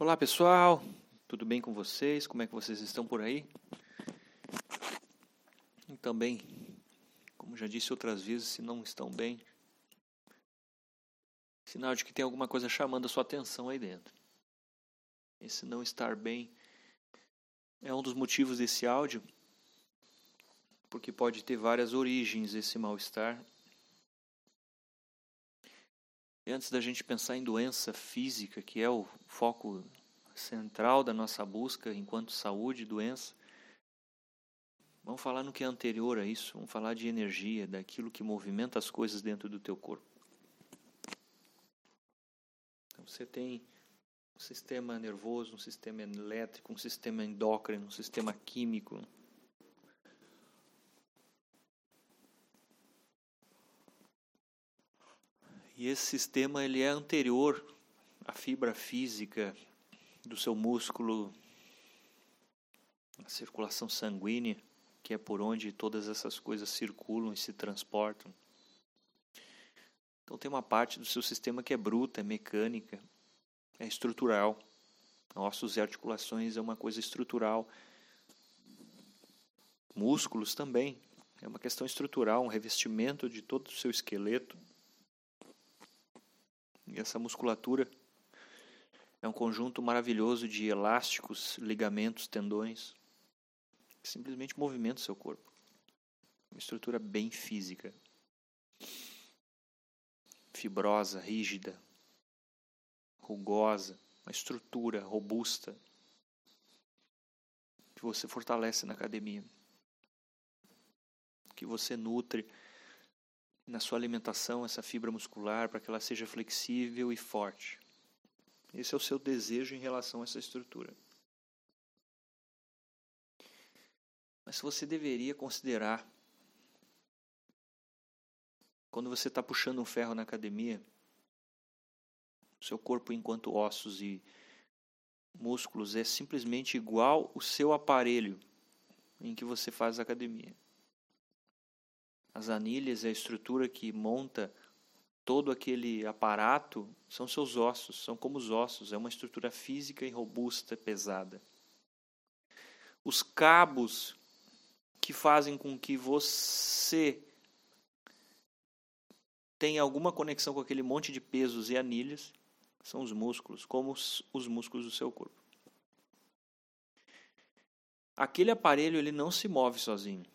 Olá pessoal, tudo bem com vocês? Como é que vocês estão por aí? E também, como já disse outras vezes, se não estão bem, sinal de que tem alguma coisa chamando a sua atenção aí dentro. Esse não estar bem é um dos motivos desse áudio, porque pode ter várias origens esse mal-estar. E antes da gente pensar em doença física, que é o foco central da nossa busca enquanto saúde e doença, vamos falar no que é anterior a isso, vamos falar de energia, daquilo que movimenta as coisas dentro do teu corpo. Então você tem um sistema nervoso, um sistema elétrico, um sistema endócrino, um sistema químico. E esse sistema ele é anterior à fibra física do seu músculo, a circulação sanguínea, que é por onde todas essas coisas circulam e se transportam. Então tem uma parte do seu sistema que é bruta, é mecânica, é estrutural. Ossos e articulações é uma coisa estrutural. Músculos também. É uma questão estrutural, um revestimento de todo o seu esqueleto. E essa musculatura é um conjunto maravilhoso de elásticos, ligamentos, tendões, que simplesmente movimenta o seu corpo. Uma estrutura bem física. Fibrosa, rígida, rugosa, uma estrutura robusta que você fortalece na academia, que você nutre na sua alimentação essa fibra muscular para que ela seja flexível e forte. Esse é o seu desejo em relação a essa estrutura. Mas você deveria considerar, quando você está puxando um ferro na academia, seu corpo enquanto ossos e músculos é simplesmente igual o seu aparelho em que você faz academia. As anilhas a estrutura que monta todo aquele aparato são seus ossos, são como os ossos, é uma estrutura física e robusta, pesada. Os cabos que fazem com que você tenha alguma conexão com aquele monte de pesos e anilhas são os músculos, como os músculos do seu corpo. Aquele aparelho ele não se move sozinho.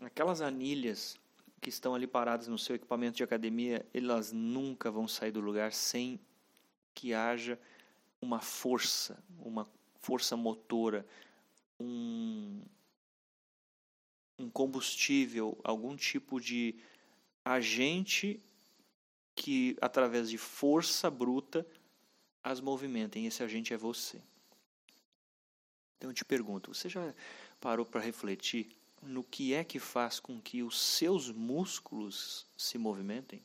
Aquelas anilhas que estão ali paradas no seu equipamento de academia, elas nunca vão sair do lugar sem que haja uma força, uma força motora, um, um combustível, algum tipo de agente que, através de força bruta, as movimentem. Esse agente é você. Então eu te pergunto: você já parou para refletir no que é que faz com que os seus músculos se movimentem?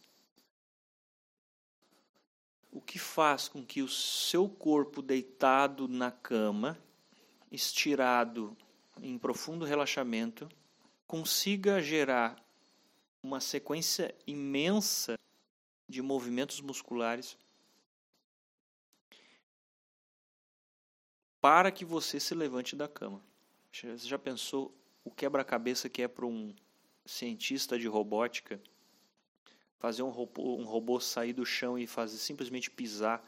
O que faz com que o seu corpo deitado na cama, estirado em profundo relaxamento, consiga gerar uma sequência imensa de movimentos musculares para que você se levante da cama. Você já pensou o quebra-cabeça que é para um cientista de robótica fazer um robô, um robô sair do chão e fazer simplesmente pisar,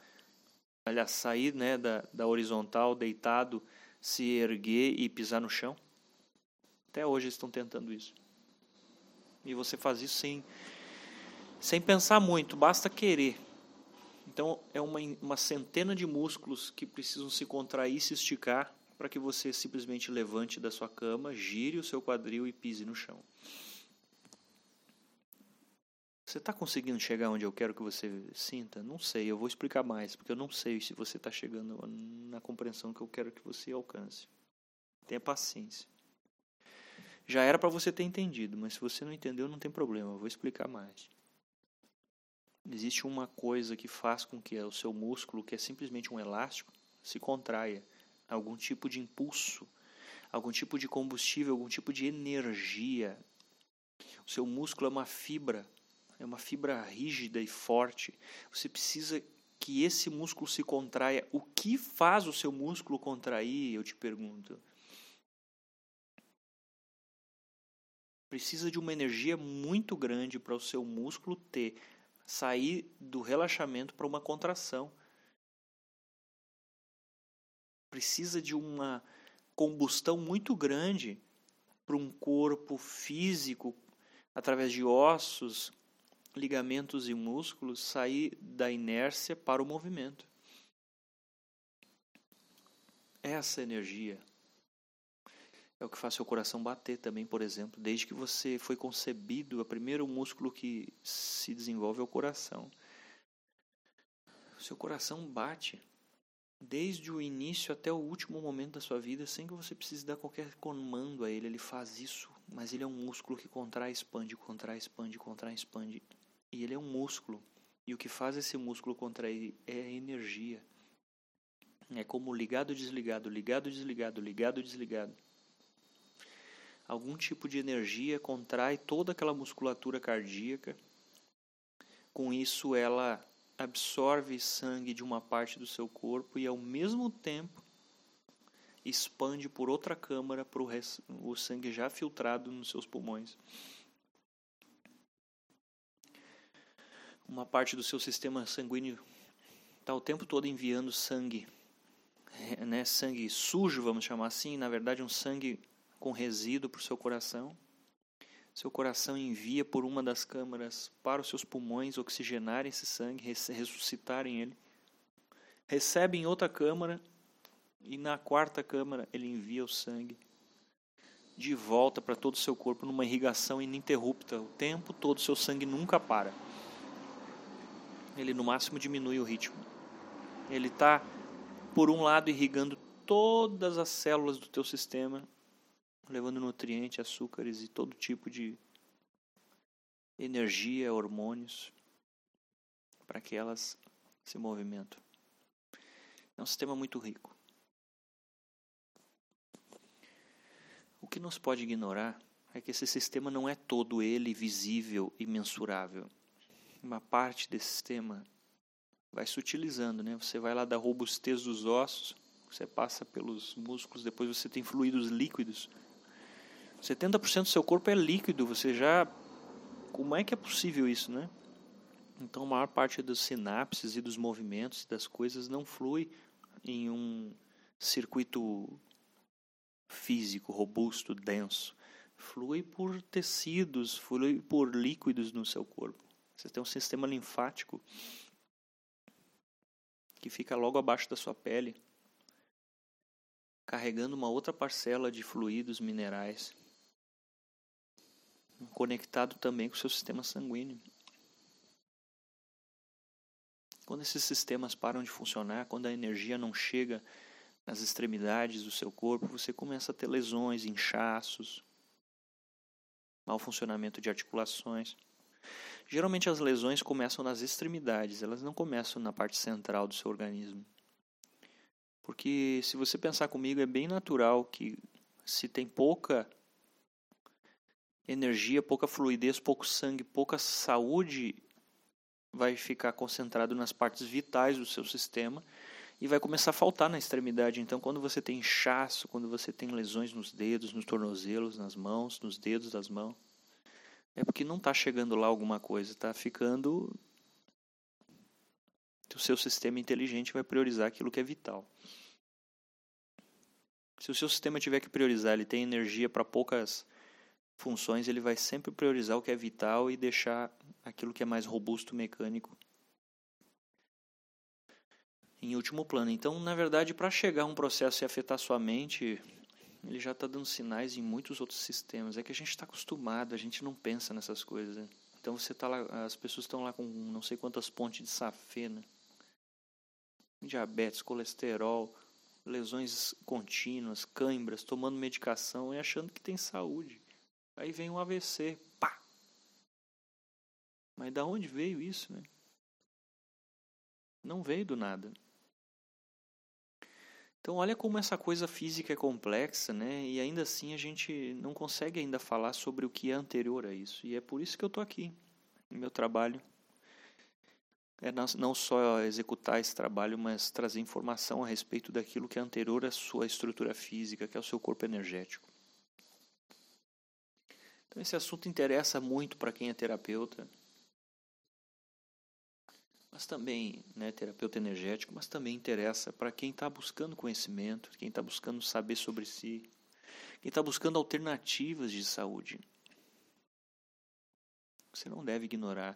aliás, sair né, da, da horizontal, deitado, se erguer e pisar no chão? Até hoje eles estão tentando isso. E você faz isso sem, sem pensar muito, basta querer. Então é uma, uma centena de músculos que precisam se contrair, se esticar para que você simplesmente levante da sua cama, gire o seu quadril e pise no chão. Você está conseguindo chegar onde eu quero que você sinta? Não sei, eu vou explicar mais, porque eu não sei se você está chegando na compreensão que eu quero que você alcance. Tenha paciência. Já era para você ter entendido, mas se você não entendeu, não tem problema, eu vou explicar mais. Existe uma coisa que faz com que o seu músculo, que é simplesmente um elástico, se contraia algum tipo de impulso, algum tipo de combustível, algum tipo de energia. O seu músculo é uma fibra, é uma fibra rígida e forte. Você precisa que esse músculo se contraia. O que faz o seu músculo contrair, eu te pergunto? Precisa de uma energia muito grande para o seu músculo ter sair do relaxamento para uma contração. Precisa de uma combustão muito grande para um corpo físico, através de ossos, ligamentos e músculos, sair da inércia para o movimento. Essa energia é o que faz seu coração bater também, por exemplo. Desde que você foi concebido, o primeiro músculo que se desenvolve é o coração. Seu coração bate desde o início até o último momento da sua vida, sem que você precise dar qualquer comando a ele. Ele faz isso, mas ele é um músculo que contrai, expande, contrai, expande, contrai, expande. E ele é um músculo. E o que faz esse músculo contrair é a energia. É como ligado, desligado, ligado, desligado, ligado, desligado algum tipo de energia contrai toda aquela musculatura cardíaca. Com isso, ela absorve sangue de uma parte do seu corpo e, ao mesmo tempo, expande por outra câmara para o sangue já filtrado nos seus pulmões. Uma parte do seu sistema sanguíneo está o tempo todo enviando sangue, né, sangue sujo, vamos chamar assim, na verdade um sangue com resíduo para o seu coração. Seu coração envia por uma das câmaras para os seus pulmões oxigenarem esse sangue, ressuscitarem ele. Recebe em outra câmara e na quarta câmara ele envia o sangue de volta para todo o seu corpo numa irrigação ininterrupta. O tempo todo seu sangue nunca para. Ele no máximo diminui o ritmo. Ele está, por um lado, irrigando todas as células do teu sistema levando nutrientes, açúcares e todo tipo de energia, hormônios, para que elas se movimentem. É um sistema muito rico. O que nos pode ignorar é que esse sistema não é todo ele visível e mensurável. Uma parte desse sistema vai se utilizando, né? Você vai lá da robustez dos ossos, você passa pelos músculos, depois você tem fluidos líquidos 70% do seu corpo é líquido, você já. Como é que é possível isso, né? Então, a maior parte dos sinapses e dos movimentos das coisas não flui em um circuito físico, robusto, denso. Flui por tecidos, flui por líquidos no seu corpo. Você tem um sistema linfático que fica logo abaixo da sua pele, carregando uma outra parcela de fluidos minerais conectado também com o seu sistema sanguíneo. Quando esses sistemas param de funcionar, quando a energia não chega nas extremidades do seu corpo, você começa a ter lesões, inchaços, mau funcionamento de articulações. Geralmente as lesões começam nas extremidades, elas não começam na parte central do seu organismo. Porque se você pensar comigo, é bem natural que se tem pouca energia, pouca fluidez, pouco sangue, pouca saúde vai ficar concentrado nas partes vitais do seu sistema e vai começar a faltar na extremidade. Então, quando você tem inchaço, quando você tem lesões nos dedos, nos tornozelos, nas mãos, nos dedos das mãos, é porque não está chegando lá alguma coisa, está ficando. O seu sistema inteligente vai priorizar aquilo que é vital. Se o seu sistema tiver que priorizar, ele tem energia para poucas funções, ele vai sempre priorizar o que é vital e deixar aquilo que é mais robusto, mecânico, em último plano. Então, na verdade, para chegar a um processo e afetar sua mente, ele já está dando sinais em muitos outros sistemas. É que a gente está acostumado, a gente não pensa nessas coisas. Né? Então, você tá lá, as pessoas estão lá com não sei quantas pontes de safena, diabetes, colesterol, lesões contínuas, cãibras, tomando medicação e achando que tem saúde. Aí vem um AVC, pá. Mas da onde veio isso, né? Não veio do nada. Então olha como essa coisa física é complexa, né? E ainda assim a gente não consegue ainda falar sobre o que é anterior a isso. E é por isso que eu estou aqui, no meu trabalho. é não só executar esse trabalho, mas trazer informação a respeito daquilo que é anterior à sua estrutura física, que é o seu corpo energético. Então, esse assunto interessa muito para quem é terapeuta, mas também, né, terapeuta energético, mas também interessa para quem está buscando conhecimento, quem está buscando saber sobre si, quem está buscando alternativas de saúde. Você não deve ignorar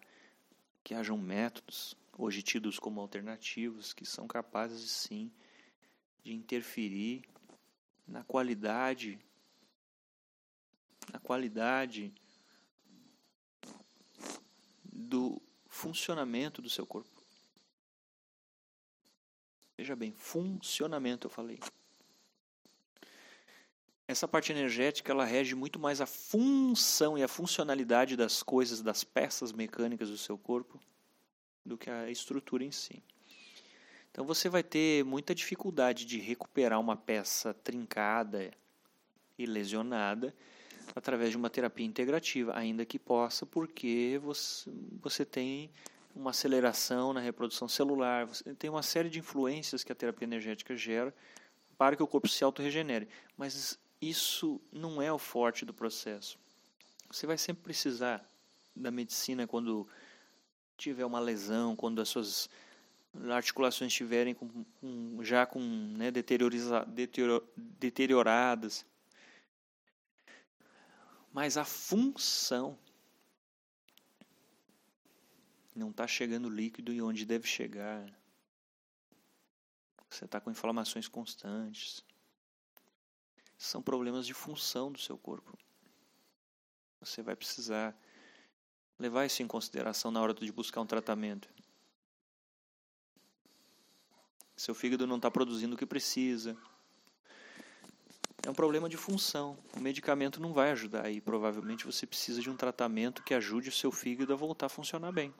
que hajam métodos, hoje tidos como alternativos, que são capazes, sim, de interferir na qualidade, na qualidade do funcionamento do seu corpo. Veja bem, funcionamento eu falei. Essa parte energética ela rege muito mais a função e a funcionalidade das coisas, das peças mecânicas do seu corpo, do que a estrutura em si. Então você vai ter muita dificuldade de recuperar uma peça trincada e lesionada através de uma terapia integrativa, ainda que possa, porque você, você tem uma aceleração na reprodução celular, você tem uma série de influências que a terapia energética gera para que o corpo se autorregenere. Mas isso não é o forte do processo. Você vai sempre precisar da medicina quando tiver uma lesão, quando as suas articulações estiverem com, com, já com né, deterioradas. Mas a função não está chegando líquido e onde deve chegar. Você está com inflamações constantes são problemas de função do seu corpo. Você vai precisar levar isso em consideração na hora de buscar um tratamento. Seu fígado não está produzindo o que precisa. É um problema de função. O medicamento não vai ajudar e provavelmente você precisa de um tratamento que ajude o seu fígado a voltar a funcionar bem.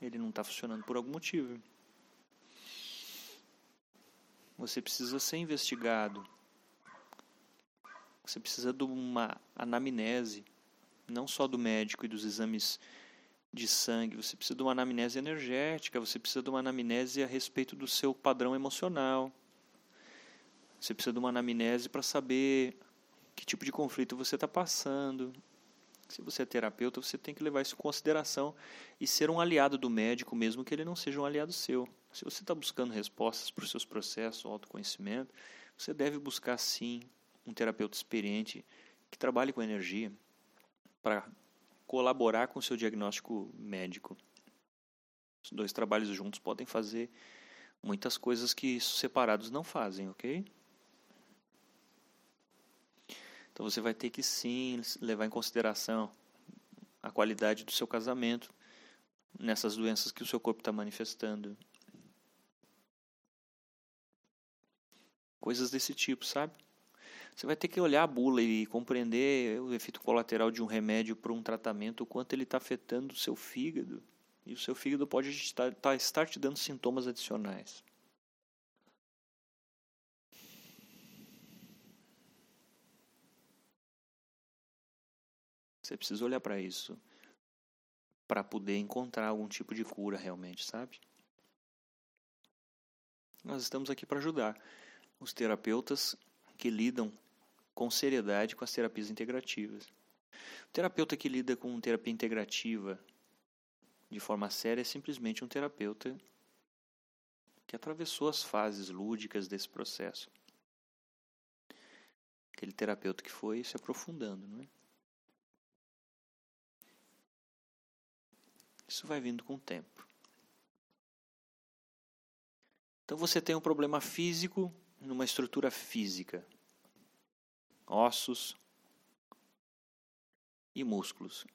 Ele não está funcionando por algum motivo. Você precisa ser investigado você precisa de uma anamnese, não só do médico e dos exames de sangue, você precisa de uma anamnese energética, você precisa de uma anamnese a respeito do seu padrão emocional. Você precisa de uma anamnese para saber que tipo de conflito você está passando. Se você é terapeuta, você tem que levar isso em consideração e ser um aliado do médico, mesmo que ele não seja um aliado seu. Se você está buscando respostas para os seus processos, autoconhecimento, você deve buscar sim um terapeuta experiente que trabalhe com energia para colaborar com o seu diagnóstico médico. Os dois trabalhos juntos podem fazer muitas coisas que separados não fazem, ok? Então você vai ter que sim levar em consideração a qualidade do seu casamento nessas doenças que o seu corpo está manifestando. Coisas desse tipo, sabe? Você vai ter que olhar a bula e compreender o efeito colateral de um remédio para um tratamento, o quanto ele está afetando o seu fígado. E o seu fígado pode estar, tá, estar te dando sintomas adicionais. Você precisa olhar para isso para poder encontrar algum tipo de cura realmente, sabe? Nós estamos aqui para ajudar os terapeutas que lidam com seriedade com as terapias integrativas. O terapeuta que lida com terapia integrativa de forma séria é simplesmente um terapeuta que atravessou as fases lúdicas desse processo. Aquele terapeuta que foi se aprofundando, não é? Isso vai vindo com o tempo. Então você tem um problema físico numa estrutura física ossos e músculos.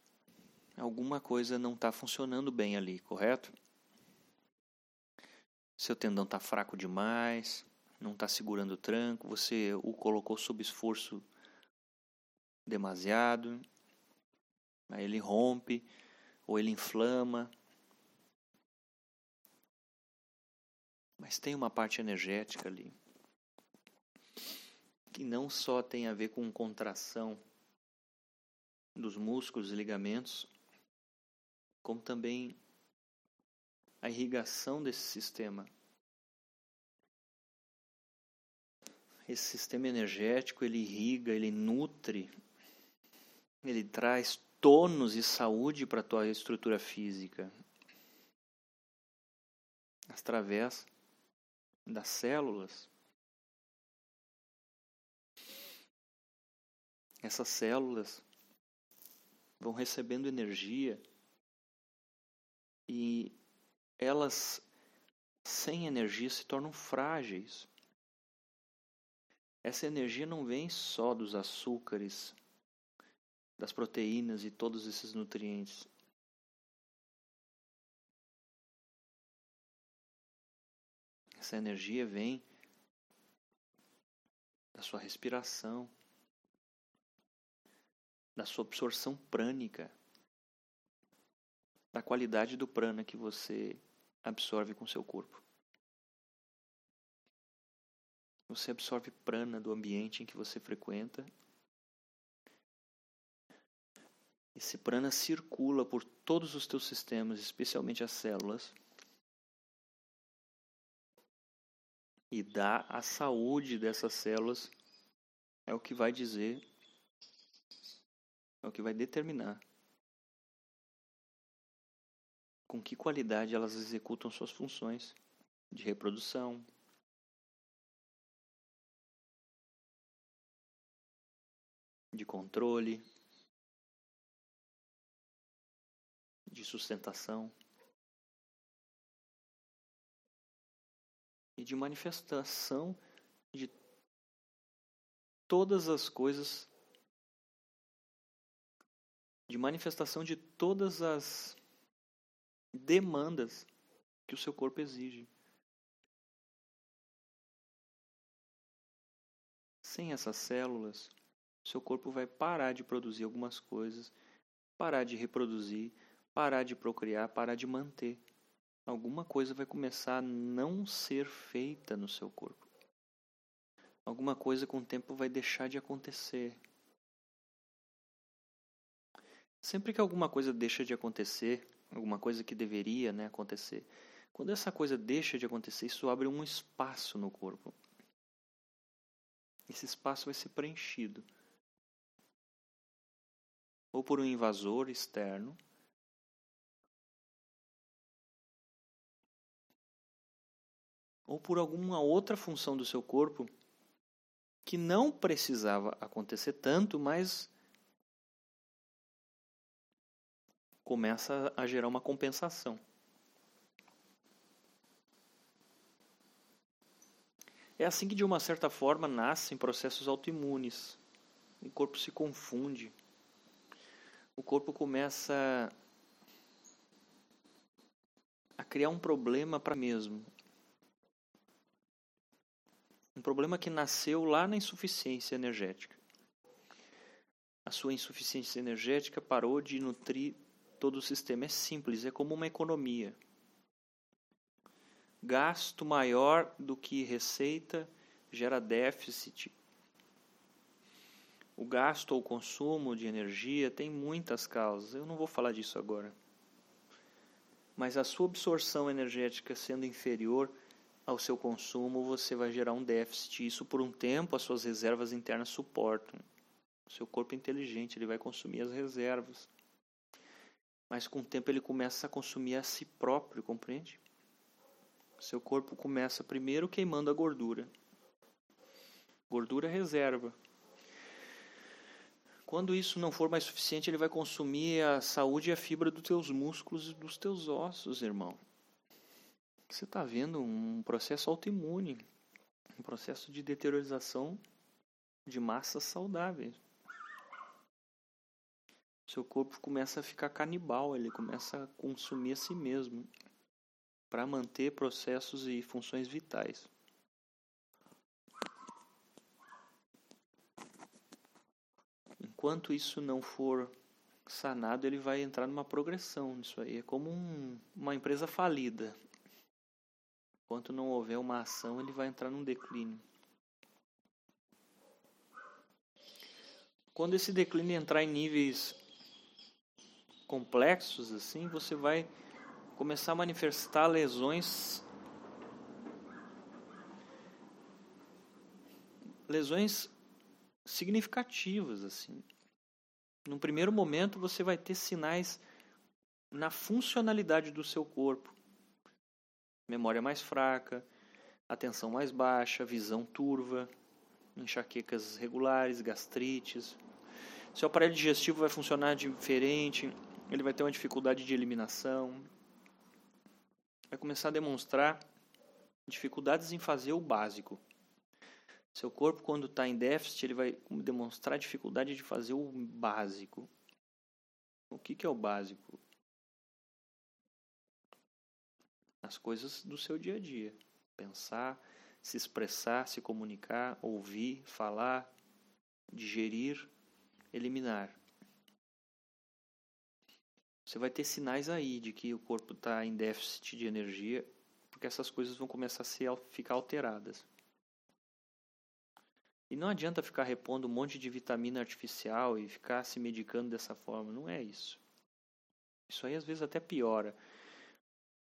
Alguma coisa não está funcionando bem ali, correto? Seu tendão está fraco demais, não está segurando o tranco, você o colocou sob esforço demasiado, aí ele rompe ou ele inflama. Mas tem uma parte energética ali que não só tem a ver com contração dos músculos e ligamentos, como também a irrigação desse sistema. Esse sistema energético, ele irriga, ele nutre, ele traz tônus e saúde para a tua estrutura física. Através das células. Essas células vão recebendo energia e elas, sem energia, se tornam frágeis. Essa energia não vem só dos açúcares, das proteínas e todos esses nutrientes. Essa energia vem da sua respiração, da sua absorção prânica, da qualidade do prana que você absorve com seu corpo. Você absorve prana do ambiente em que você frequenta. Esse prana circula por todos os teus sistemas, especialmente as células, e dá a saúde dessas células é o que vai dizer, é o que vai determinar com que qualidade elas executam suas funções de reprodução, de controle, de sustentação e de manifestação de todas as coisas, de manifestação de todas as demandas que o seu corpo exige. Sem essas células, seu corpo vai parar de produzir algumas coisas, parar de reproduzir, parar de procriar, parar de manter. Alguma coisa vai começar a não ser feita no seu corpo. Alguma coisa com o tempo vai deixar de acontecer. Sempre que alguma coisa deixa de acontecer, alguma coisa que deveria né, acontecer. Quando essa coisa deixa de acontecer, isso abre um espaço no corpo. Esse espaço vai ser preenchido ou por um invasor externo, ou por alguma outra função do seu corpo que não precisava acontecer tanto, mas começa a gerar uma compensação. É assim que, de uma certa forma, nascem processos autoimunes. O corpo se confunde. O corpo começa a criar um problema para mesmo. Um problema que nasceu lá na insuficiência energética. A sua insuficiência energética parou de nutrir todo o sistema é simples, é como uma economia. Gasto maior do que receita gera déficit. O gasto ou consumo de energia tem muitas causas, eu não vou falar disso agora. Mas a sua absorção energética sendo inferior ao seu consumo, você vai gerar um déficit. Isso por um tempo as suas reservas internas suportam. O seu corpo é inteligente, ele vai consumir as reservas mas com o tempo ele começa a consumir a si próprio, compreende? Seu corpo começa primeiro queimando a gordura. Gordura reserva. Quando isso não for mais suficiente, ele vai consumir a saúde e a fibra dos teus músculos e dos teus ossos, irmão. Você está vendo um processo autoimune, um processo de deteriorização de massas saudáveis seu corpo começa a ficar canibal, ele começa a consumir a si mesmo para manter processos e funções vitais. Enquanto isso não for sanado, ele vai entrar numa progressão nisso aí. É como um, uma empresa falida. Enquanto não houver uma ação, ele vai entrar num declínio. Quando esse declínio entrar em níveis complexos assim, você vai começar a manifestar lesões lesões significativas assim. No primeiro momento você vai ter sinais na funcionalidade do seu corpo. Memória mais fraca, atenção mais baixa, visão turva, enxaquecas regulares, gastrites. Seu aparelho digestivo vai funcionar diferente, ele vai ter uma dificuldade de eliminação. Vai começar a demonstrar dificuldades em fazer o básico. Seu corpo, quando está em déficit, ele vai demonstrar dificuldade de fazer o básico. O que, que é o básico? As coisas do seu dia a dia. Pensar, se expressar, se comunicar, ouvir, falar, digerir, eliminar. Você vai ter sinais aí de que o corpo está em déficit de energia, porque essas coisas vão começar a ficar alteradas. E não adianta ficar repondo um monte de vitamina artificial e ficar se medicando dessa forma. Não é isso. Isso aí às vezes até piora.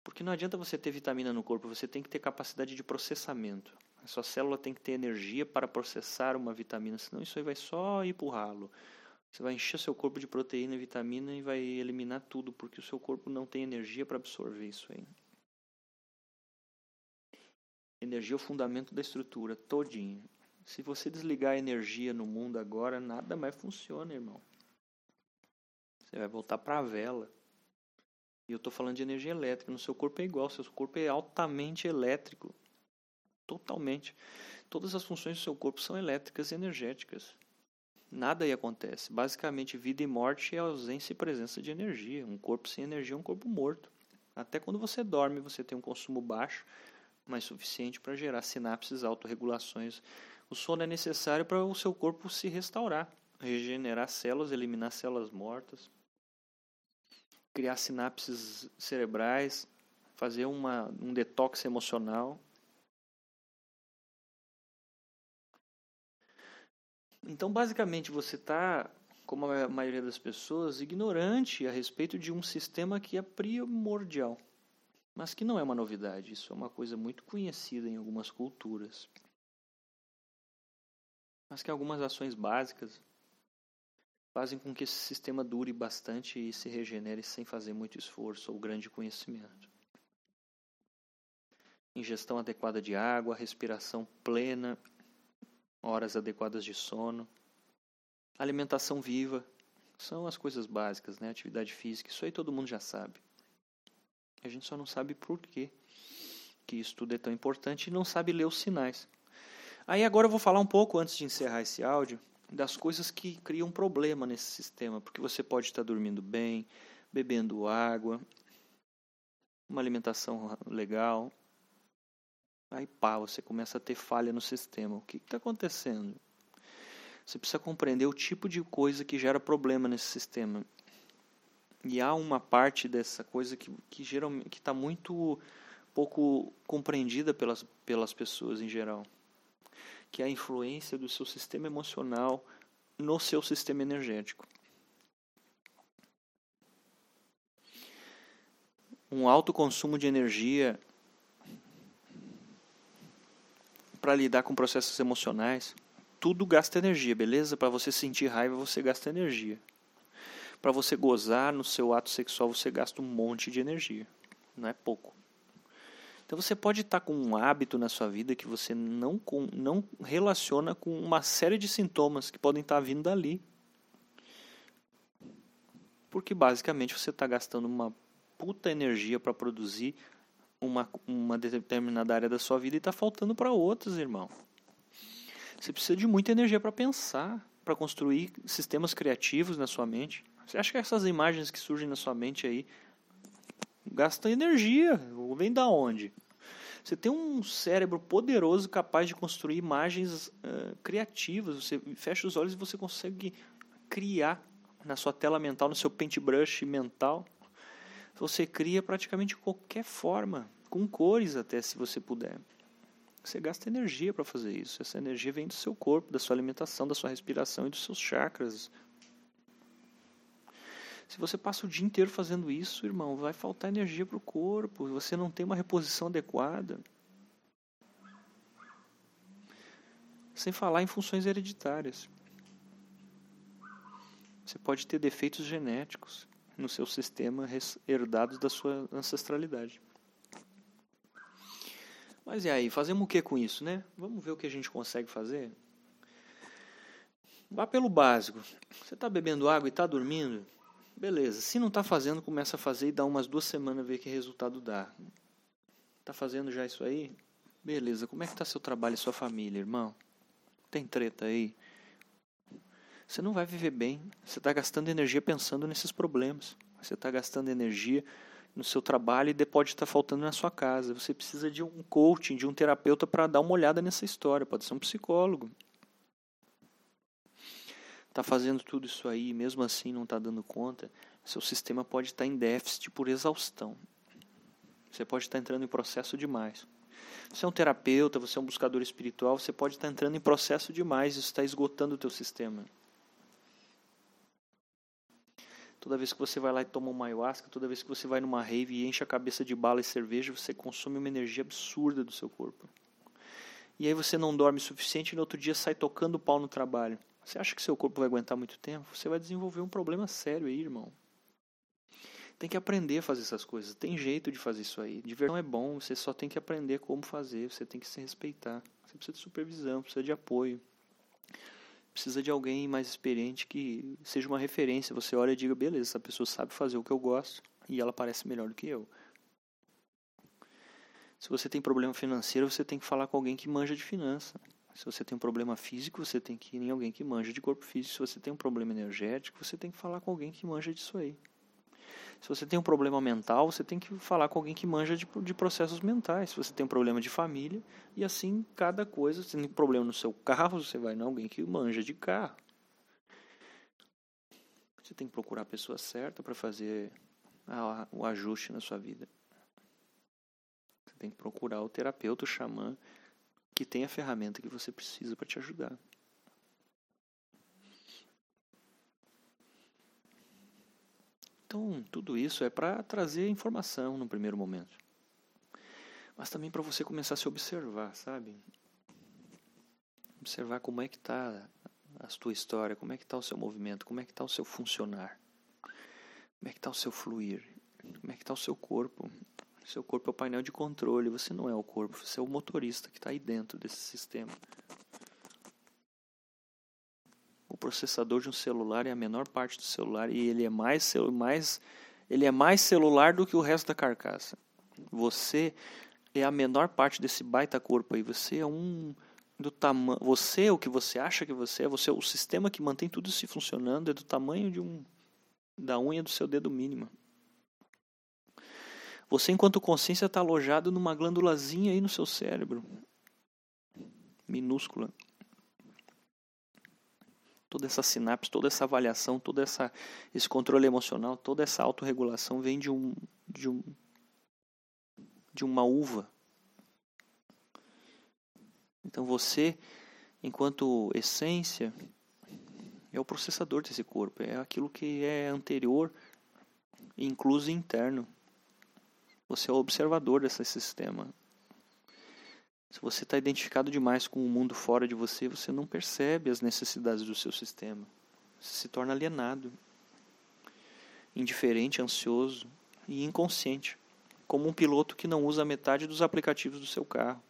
Porque não adianta você ter vitamina no corpo, você tem que ter capacidade de processamento. A sua célula tem que ter energia para processar uma vitamina, senão isso aí vai só ir para o ralo. Você vai encher seu corpo de proteína e vitamina e vai eliminar tudo, porque o seu corpo não tem energia para absorver isso aí. Energia é o fundamento da estrutura, todinho. Se você desligar a energia no mundo agora, nada mais funciona, irmão. Você vai voltar para a vela. E eu estou falando de energia elétrica. No seu corpo é igual. Seu corpo é altamente elétrico. Totalmente. Todas as funções do seu corpo são elétricas e energéticas. Nada aí acontece. Basicamente, vida e morte é ausência e presença de energia. Um corpo sem energia é um corpo morto. Até quando você dorme, você tem um consumo baixo, mas suficiente para gerar sinapses, autorregulações o sono é necessário para o seu corpo se restaurar, regenerar células, eliminar células mortas, criar sinapses cerebrais, fazer uma, um detox emocional. Então, basicamente, você está, como a maioria das pessoas, ignorante a respeito de um sistema que é primordial, mas que não é uma novidade. Isso é uma coisa muito conhecida em algumas culturas mas que algumas ações básicas fazem com que esse sistema dure bastante e se regenere sem fazer muito esforço ou grande conhecimento. Ingestão adequada de água, respiração plena, horas adequadas de sono, alimentação viva, são as coisas básicas, né? Atividade física, isso aí todo mundo já sabe. A gente só não sabe por quê que isso tudo é tão importante e não sabe ler os sinais. Aí agora eu vou falar um pouco, antes de encerrar esse áudio, das coisas que criam problema nesse sistema, porque você pode estar dormindo bem, bebendo água, uma alimentação legal, aí pá, você começa a ter falha no sistema. O que está acontecendo? Você precisa compreender o tipo de coisa que gera problema nesse sistema. E há uma parte dessa coisa que, que geralmente está muito pouco compreendida pelas, pelas pessoas em geral que é a influência do seu sistema emocional no seu sistema energético. Um alto consumo de energia para lidar com processos emocionais, tudo gasta energia, beleza? Para você sentir raiva, você gasta energia. Para você gozar no seu ato sexual, você gasta um monte de energia. Não é pouco. Então você pode estar com um hábito na sua vida que você não, não relaciona com uma série de sintomas que podem estar vindo dali. Porque basicamente você está gastando uma puta energia para produzir uma, uma determinada área da sua vida e está faltando para outras, irmão. Você precisa de muita energia para pensar, para construir sistemas criativos na sua mente. Você acha que essas imagens que surgem na sua mente aí gasta energia. Vem da onde? Você tem um cérebro poderoso capaz de construir imagens uh, criativas. Você fecha os olhos e você consegue criar na sua tela mental, no seu paintbrush mental. Você cria praticamente qualquer forma, com cores até, se você puder. Você gasta energia para fazer isso. Essa energia vem do seu corpo, da sua alimentação, da sua respiração e dos seus chakras. Se você passa o dia inteiro fazendo isso, irmão, vai faltar energia para o corpo, você não tem uma reposição adequada. Sem falar em funções hereditárias. Você pode ter defeitos genéticos no seu sistema herdados da sua ancestralidade. Mas e aí, fazemos o que com isso, né? Vamos ver o que a gente consegue fazer? Vá pelo básico. Você está bebendo água e está dormindo? Beleza. Se não está fazendo, começa a fazer e dá umas duas semanas ver que resultado dá. Está fazendo já isso aí? Beleza. Como é que está seu trabalho e sua família, irmão? Tem treta aí? Você não vai viver bem. Você está gastando energia pensando nesses problemas. Você está gastando energia no seu trabalho e pode estar faltando na sua casa. Você precisa de um coaching, de um terapeuta para dar uma olhada nessa história. Pode ser um psicólogo. Está fazendo tudo isso aí, mesmo assim não está dando conta. Seu sistema pode estar em déficit por exaustão. Você pode estar entrando em processo demais. Você é um terapeuta, você é um buscador espiritual, você pode estar entrando em processo demais, isso está esgotando o teu sistema. Toda vez que você vai lá e toma uma ayahuasca, toda vez que você vai numa rave e enche a cabeça de bala e cerveja, você consome uma energia absurda do seu corpo. E aí você não dorme o suficiente e no outro dia sai tocando pau no trabalho. Você acha que seu corpo vai aguentar muito tempo? Você vai desenvolver um problema sério aí, irmão. Tem que aprender a fazer essas coisas. Tem jeito de fazer isso aí. Não é bom, você só tem que aprender como fazer, você tem que se respeitar. Você precisa de supervisão, precisa de apoio precisa de alguém mais experiente que seja uma referência. Você olha e diga, beleza, essa pessoa sabe fazer o que eu gosto e ela parece melhor do que eu. Se você tem problema financeiro, você tem que falar com alguém que manja de finança. Se você tem um problema físico, você tem que ir em alguém que manja de corpo físico. Se você tem um problema energético, você tem que falar com alguém que manja disso aí. Se você tem um problema mental, você tem que falar com alguém que manja de, de processos mentais. Se você tem um problema de família, e assim cada coisa. Se tem um problema no seu carro, você vai em alguém que manja de carro. Você tem que procurar a pessoa certa para fazer a, o ajuste na sua vida. Você tem que procurar o terapeuta, o xamã, que tem a ferramenta que você precisa para te ajudar. Então, tudo isso é para trazer informação no primeiro momento. Mas também para você começar a se observar, sabe? Observar como é que está a tua história, como é que está o seu movimento, como é que está o seu funcionar, como é que está o seu fluir, como é que está o seu corpo. Seu corpo é o painel de controle, você não é o corpo, você é o motorista que está aí dentro desse sistema processador de um celular é a menor parte do celular e ele é mais, mais, ele é mais celular do que o resto da carcaça. Você é a menor parte desse baita corpo aí. Você é um do tamanho. Você o que você acha que você é. Você é o sistema que mantém tudo se funcionando é do tamanho de um da unha do seu dedo mínimo. Você, enquanto consciência, está alojado numa glândulazinha aí no seu cérebro, minúscula toda essa sinapse, toda essa avaliação, todo essa, esse controle emocional, toda essa autorregulação vem de um, de um de uma uva. Então você, enquanto essência, é o processador desse corpo, é aquilo que é anterior, incluso interno. Você é o observador desse sistema. Se você está identificado demais com o mundo fora de você, você não percebe as necessidades do seu sistema. Você se torna alienado, indiferente, ansioso e inconsciente, como um piloto que não usa metade dos aplicativos do seu carro.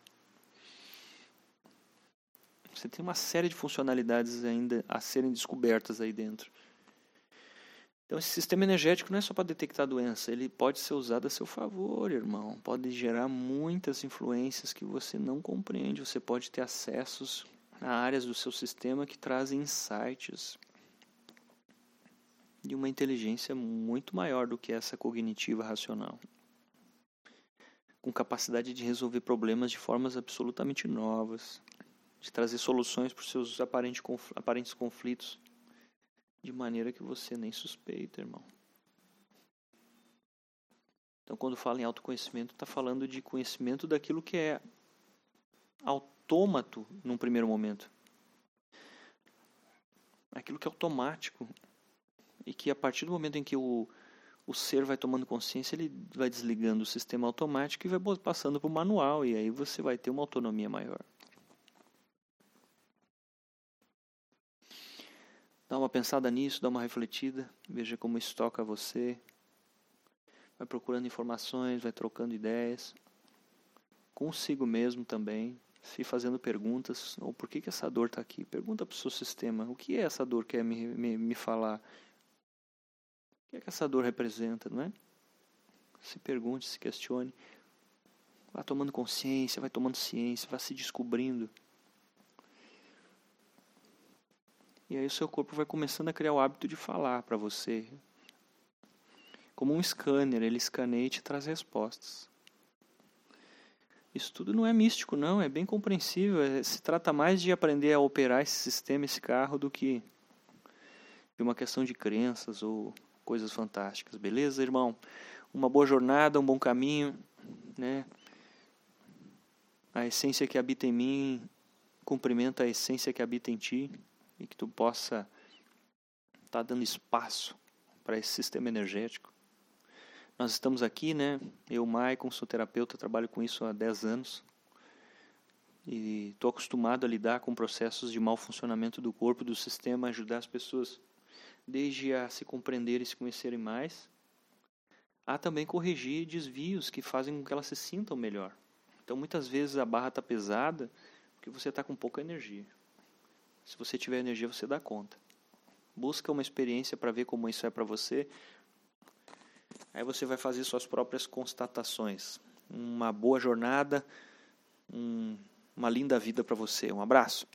Você tem uma série de funcionalidades ainda a serem descobertas aí dentro. Então, esse sistema energético não é só para detectar doença, ele pode ser usado a seu favor, irmão. Pode gerar muitas influências que você não compreende. Você pode ter acessos a áreas do seu sistema que trazem insights de uma inteligência muito maior do que essa cognitiva racional. Com capacidade de resolver problemas de formas absolutamente novas, de trazer soluções para os seus aparentes conflitos de maneira que você nem suspeita, irmão. Então, quando fala em autoconhecimento, está falando de conhecimento daquilo que é autômato num primeiro momento. Aquilo que é automático. e que a partir do momento em que o, o ser vai tomando consciência, ele vai desligando o sistema automático e vai passando para o manual, e aí você vai ter uma autonomia maior. Dá uma pensada nisso, dá uma refletida, veja como isso toca você. Vai procurando informações, vai trocando ideias. Consigo mesmo também, se fazendo perguntas. Ou por que, que essa dor está aqui? Pergunta para o seu sistema: o que é essa dor que quer me, me, me falar? O que é que essa dor representa, não é? Se pergunte, se questione. Vá tomando consciência, vai tomando ciência, vai se descobrindo. E aí o seu corpo vai começando a criar o hábito de falar para você. Como um scanner, ele escaneia e te traz respostas. Isso tudo não é místico, não, é bem compreensível. É, se trata mais de aprender a operar esse sistema, esse carro, do que de uma questão de crenças ou coisas fantásticas. Beleza, irmão? Uma boa jornada, um bom caminho, né? A essência que habita em mim cumprimenta a essência que habita em ti e que tu possa estar tá dando espaço para esse sistema energético. Nós estamos aqui, né? Eu, Maicon, sou terapeuta, trabalho com isso há 10 anos. E estou acostumado a lidar com processos de mau funcionamento do corpo, do sistema, ajudar as pessoas desde a se compreenderem e se conhecerem mais, a também corrigir desvios que fazem com que elas se sintam melhor. Então, muitas vezes a barra está pesada porque você está com pouca energia. Se você tiver energia, você dá conta. Busca uma experiência para ver como isso é para você. Aí você vai fazer suas próprias constatações. Uma boa jornada, um, uma linda vida para você. Um abraço.